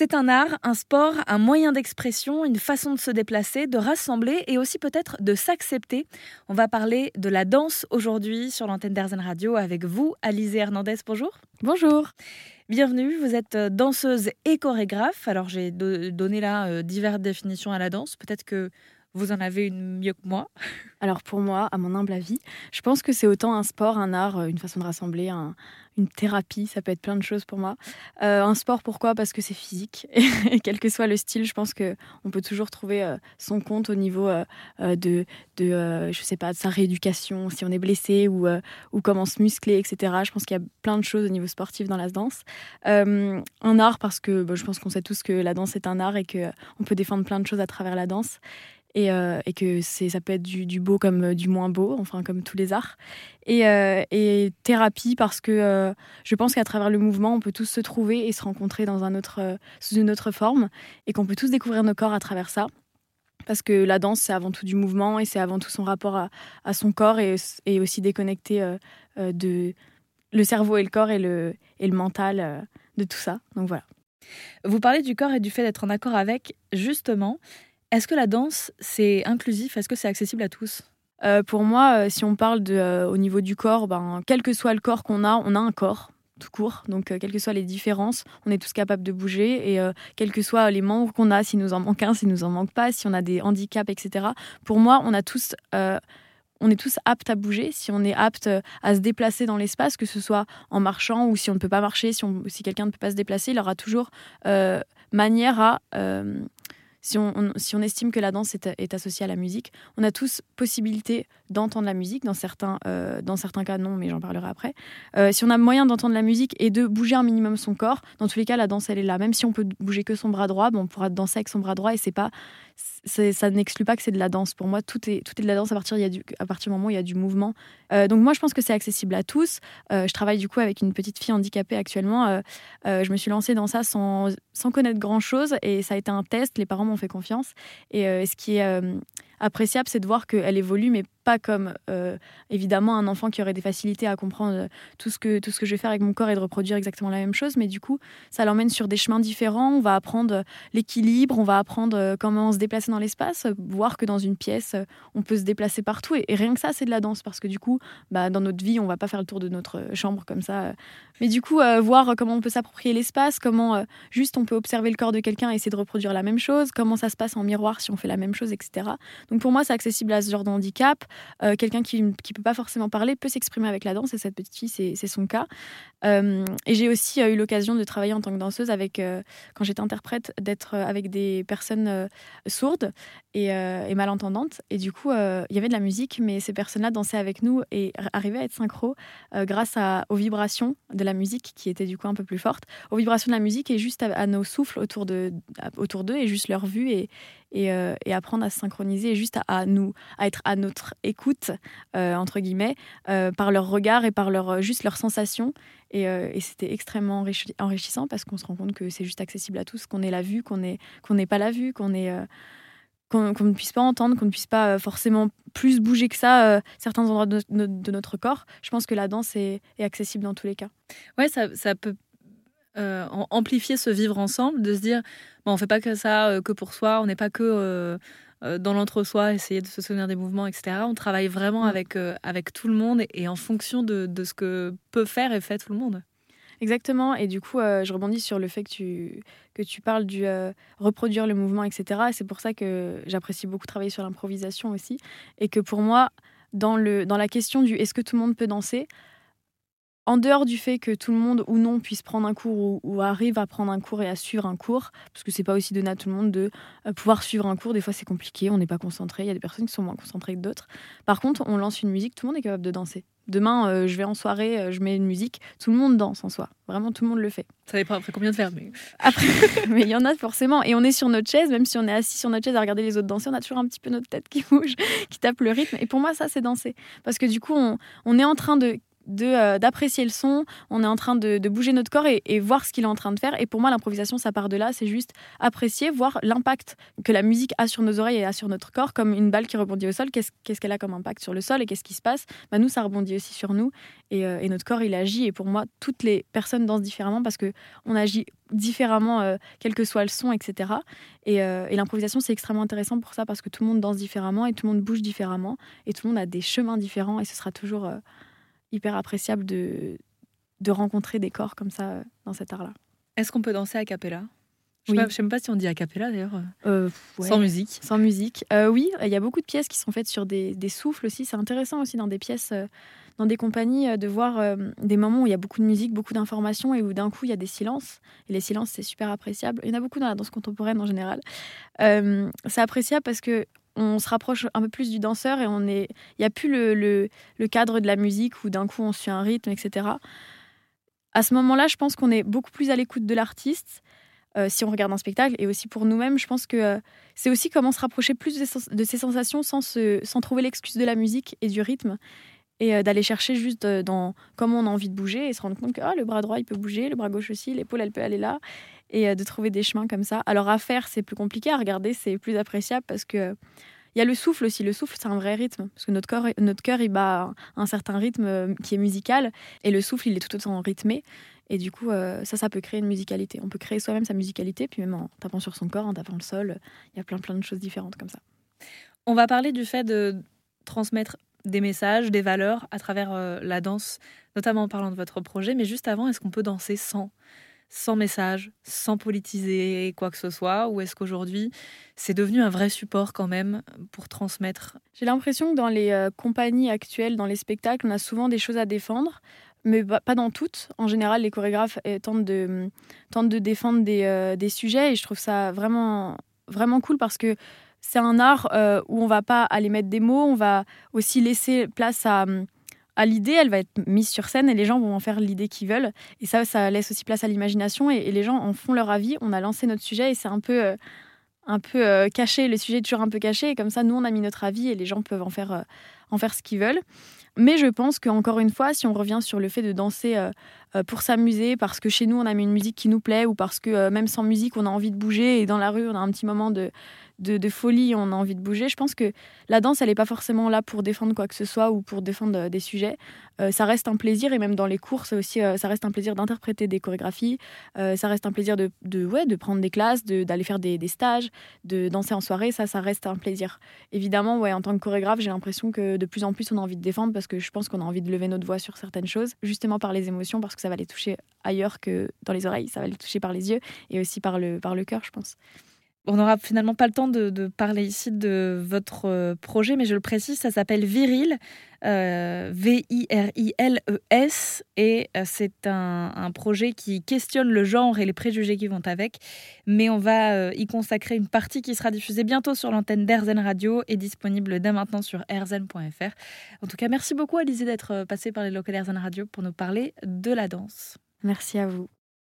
C'est un art, un sport, un moyen d'expression, une façon de se déplacer, de rassembler et aussi peut-être de s'accepter. On va parler de la danse aujourd'hui sur l'antenne d'Airzen Radio avec vous, Alizé Hernandez. Bonjour. Bonjour. Bienvenue, vous êtes euh, danseuse et chorégraphe. Alors j'ai donné là euh, diverses définitions à la danse. Peut-être que vous en avez une mieux que moi. Alors pour moi, à mon humble avis, je pense que c'est autant un sport, un art, euh, une façon de rassembler, une thérapie, ça peut être plein de choses pour moi. Euh, un sport, pourquoi? Parce que c'est physique. Et quel que soit le style, je pense qu'on peut toujours trouver euh, son compte au niveau de, de je sais pas, de sa rééducation, si on est blessé ou, comment se muscler, etc. Je pense qu'il y a plein de choses au niveau sportif dans la danse. un art, parce que bah, je pense qu'on sait tous que la danse est un art et qu'on peut défendre plein de choses à travers la danse. Euh, et, que ça peut être du, beau comme euh, du moins beau, enfin comme tous les arts. Et, euh, thérapie parce que je pense qu'à travers le mouvement, on peut tous se trouver et se rencontrer dans sous une autre forme et qu'on peut tous découvrir nos corps à travers ça. Parce que la danse, c'est avant tout du mouvement et c'est avant tout son rapport à, son corps et, aussi déconnecté de le cerveau et le corps et le, et le mental de tout ça. Donc voilà. Vous parlez du corps et du fait d'être en accord avec, justement. Est-ce que la danse, c'est inclusif? Est-ce que c'est accessible à tous? Euh, Pour moi, euh, si on parle euh, au niveau du corps, ben, quel que soit le corps qu'on a, on a un corps tout court. Donc, quelles que soient les différences, on est tous capables de bouger. Et quels que soient les membres qu'on a, s'il nous en manque un, s'il nous en manque pas, si on a des handicaps, etc. Pour moi, on a tous on est tous aptes à bouger, si on est apte à se déplacer dans l'espace, que ce soit en marchant ou si on ne peut pas marcher, si, si quelqu'un ne peut pas se déplacer, il aura toujours manière à si on, si on, estime que la danse est, associée à la musique, on a tous possibilité d'entendre la musique. Dans certains, euh, dans certains cas, non, mais j'en parlerai après. Euh, si on a moyen d'entendre la musique et de bouger un minimum son corps, dans tous les cas, la danse, elle est là. Même si on peut bouger que son bras droit, bon, on pourra danser avec son bras droit et c'est pas, ça n'exclut pas que c'est de la danse. Pour moi, tout est, tout est de la danse à partir, il y a du, à partir du moment où il y a du mouvement. Euh, donc moi, je pense que c'est accessible à tous. je travaille du coup avec une petite fille handicapée actuellement. je me suis lancée dans ça sans, sans connaître grand-chose et ça a été un test. Les parents m'ont fait confiance. Et ce qui est appréciable, c'est de voir qu'elle évolue, mais pas comme euh, évidemment un enfant qui aurait des facilités à comprendre euh, tout ce, que, tout ce que je vais faire avec mon corps et de reproduire exactement la même chose. Mais du coup, ça l'emmène sur des chemins différents. On va apprendre euh, l'équilibre, on va apprendre comment se déplacer dans l'espace, voir que dans une pièce, on peut se déplacer partout. Et, rien que ça, c'est de la danse parce que du coup, bah, dans notre vie, on va pas faire le tour de notre chambre comme ça. Mais du coup, voir comment on peut s'approprier l'espace, comment juste on peut observer le corps de quelqu'un et essayer de reproduire la même chose, comment ça se passe en miroir si on fait la même chose, etc. Donc pour moi, c'est accessible à ce genre de handicap. Euh, quelqu'un qui ne peut pas forcément parler peut s'exprimer avec la danse, et cette petite fille, c'est son cas. Euh, et j'ai aussi euh, eu l'occasion de travailler en tant que danseuse avec, quand j'étais interprète, d'être avec des personnes sourdes et, et, malentendantes. Et du coup, il y avait de la musique, mais ces personnes-là dansaient avec nous et arrivaient à être synchro grâce à, aux vibrations de la musique qui étaient du coup un peu plus fortes, aux vibrations de la musique et juste à, nos souffles autour d'eux autour et juste leur vue et, euh, et, apprendre à se synchroniser et juste à, nous, à être à notre écoute, euh, entre guillemets, euh, par leur regard et par leur, juste leurs sensations. Et, c'était extrêmement enrichissant parce qu'on se rend compte que c'est juste accessible à tous, qu'on ait la vue, qu'on n'ait pas la vue, qu'on ait qu'on ne puisse pas entendre, qu'on ne puisse pas forcément plus bouger que ça certains endroits de, notre corps. Je pense que la danse est, accessible dans tous les cas. Ouais, ça, ça peut euh, amplifier ce vivre ensemble, de se dire, bon, on fait pas que ça, euh, que pour soi, on n'est pas que euh, dans l'entre-soi, essayer de se souvenir des mouvements, etc. On travaille vraiment avec, avec tout le monde et, en fonction de, de, ce que peut faire et fait tout le monde. Exactement, et du coup, je rebondis sur le fait que tu, que tu parles du reproduire le mouvement, etc. C'est pour ça que j'apprécie beaucoup travailler sur l'improvisation aussi, et que pour moi, dans, le, dans la question du est-ce que tout le monde peut danser, en dehors du fait que tout le monde ou non puisse prendre un cours ou, arrive à prendre un cours et à suivre un cours, parce que c'est pas aussi donné à tout le monde de euh, pouvoir suivre un cours, des fois c'est compliqué, on n'est pas concentré, il y a des personnes qui sont moins concentrées que d'autres. Par contre, on lance une musique, tout le monde est capable de danser. Demain, euh, je vais en soirée, euh, je mets une musique, tout le monde danse en soi. Vraiment, tout le monde le fait. Ça dépend après combien de faire, mais. Après, mais il y en a forcément. Et on est sur notre chaise, même si on est assis sur notre chaise à regarder les autres danser, on a toujours un petit peu notre tête qui bouge, qui tape le rythme. Et pour moi, ça, c'est danser. Parce que du coup, on, on est en train de euh, d'apprécier le son, on est en train de, bouger notre corps et, voir ce qu'il est en train de faire. Et pour moi, l'improvisation, ça part de là, c'est juste apprécier, voir l'impact que la musique a sur nos oreilles et a sur notre corps, comme une balle qui rebondit au sol, qu'est-ce qu'elle a comme impact sur le sol et qu'est-ce qui se passe? Bah, nous, ça rebondit aussi sur nous et, euh, et, notre corps, il agit. Et pour moi, toutes les personnes dansent différemment parce qu'on agit différemment, quel que soit le son, etc. Et, et l'improvisation, c'est extrêmement intéressant pour ça parce que tout le monde danse différemment et tout le monde bouge différemment et tout le monde a des chemins différents et ce sera toujours hyper appréciable de, de rencontrer des corps comme ça dans cet art-là. Est-ce qu'on peut danser a cappella? Je ne sais même pas si on dit a cappella d'ailleurs. Euh, Sans musique. Sans musique. Euh, oui, il y a beaucoup de pièces qui sont faites sur des, des souffles aussi. C'est intéressant aussi dans des pièces, euh, dans des compagnies, de voir des moments où il y a beaucoup de musique, beaucoup d'informations et où d'un coup il y a des silences. Et les silences, c'est super appréciable. Il y en a beaucoup dans la danse contemporaine en général. c'est appréciable parce que on se rapproche un peu plus du danseur et on est. Il n'y a plus le, le, cadre de la musique où d'un coup on suit un rythme, etc. À ce moment-là, je pense qu'on est beaucoup plus à l'écoute de l'artiste euh, si on regarde un spectacle. Et aussi pour nous-mêmes, je pense que euh, c'est aussi comment se rapprocher plus de, ces sensations sans, sans trouver l'excuse de la musique et du rythme. Et euh, d'aller chercher juste dans comment on a envie de bouger et se rendre compte que ah, le bras droit, il peut bouger, le bras gauche aussi, l'épaule, elle peut aller là. Et de trouver des chemins comme ça. Alors à faire, c'est plus compliqué. À regarder, c'est plus appréciable parce que il y a le souffle aussi. Le souffle, c'est un vrai rythme. Parce que notre, corps, notre cœur, il bat un certain rythme qui est musical. Et le souffle, il est tout autant rythmé. Et du coup, euh, ça, ça peut créer une musicalité. On peut créer soi-même sa musicalité, puis même en tapant sur son corps, en tapant le sol. Il y a plein, plein de choses différentes comme ça. On va parler du fait de transmettre des messages, des valeurs à travers euh, la danse, notamment en parlant de votre projet. Mais juste avant, est-ce qu'on peut danser sans sans message, sans politiser quoi que ce soit? Ou est-ce qu'aujourd'hui, c'est devenu un vrai support quand même pour transmettre? J'ai l'impression que dans les euh, compagnies actuelles, dans les spectacles, on a souvent des choses à défendre mais pas dans toutes. En général, les chorégraphes eh, tentent de, défendre des, euh, des, sujets et je trouve ça vraiment, vraiment cool parce que c'est un art euh, où on va pas aller mettre des mots, on va aussi laisser place à, l'idée, elle va être mise sur scène et les gens vont en faire l'idée qu'ils veulent. Et ça, ça laisse aussi place à l'imagination et, les gens en font leur avis. On a lancé notre sujet et c'est un peu... Euh, un peu caché, le sujet est toujours un peu caché, et comme ça, nous, on a mis notre avis et les gens peuvent en faire, en faire ce qu'ils veulent. Mais je pense qu'encore une fois, si on revient sur le fait de danser euh, euh, pour s'amuser, parce que chez nous on a mis une musique qui nous plaît, ou parce que euh, même sans musique on a envie de bouger, et dans la rue on a un petit moment de, de, folie, on a envie de bouger. Je pense que la danse, elle n'est pas forcément là pour défendre quoi que ce soit ou pour défendre euh, des sujets. Euh, ça reste un plaisir, et même dans les cours, aussi, euh, ça reste un plaisir d'interpréter des chorégraphies, ça reste un plaisir de, de, ouais, de prendre des classes, d'aller faire des, des, stages, de danser en soirée, ça, ça reste un plaisir. Évidemment, ouais, en tant que chorégraphe, j'ai l'impression que de plus en plus, on a envie de défendre parce que je pense qu'on a envie de lever notre voix sur certaines choses, justement par les émotions, parce que ça va les toucher ailleurs que dans les oreilles, ça va les toucher par les yeux et aussi par le, par le cœur, je pense on n'aura finalement pas le temps de, parler ici de votre euh, projet, mais je le précise, ça s'appelle Viril, euh, V-I-R-I-L-E-S, et euh, c'est un, projet qui questionne le genre et les préjugés qui vont avec, mais on va y consacrer une partie qui sera diffusée bientôt sur l'antenne d'Airzen Radio et disponible dès maintenant sur airzen.fr. En tout cas, merci beaucoup Alizé d'être passée par les locaux d'Airzen Radio pour nous parler de la danse. Merci à vous.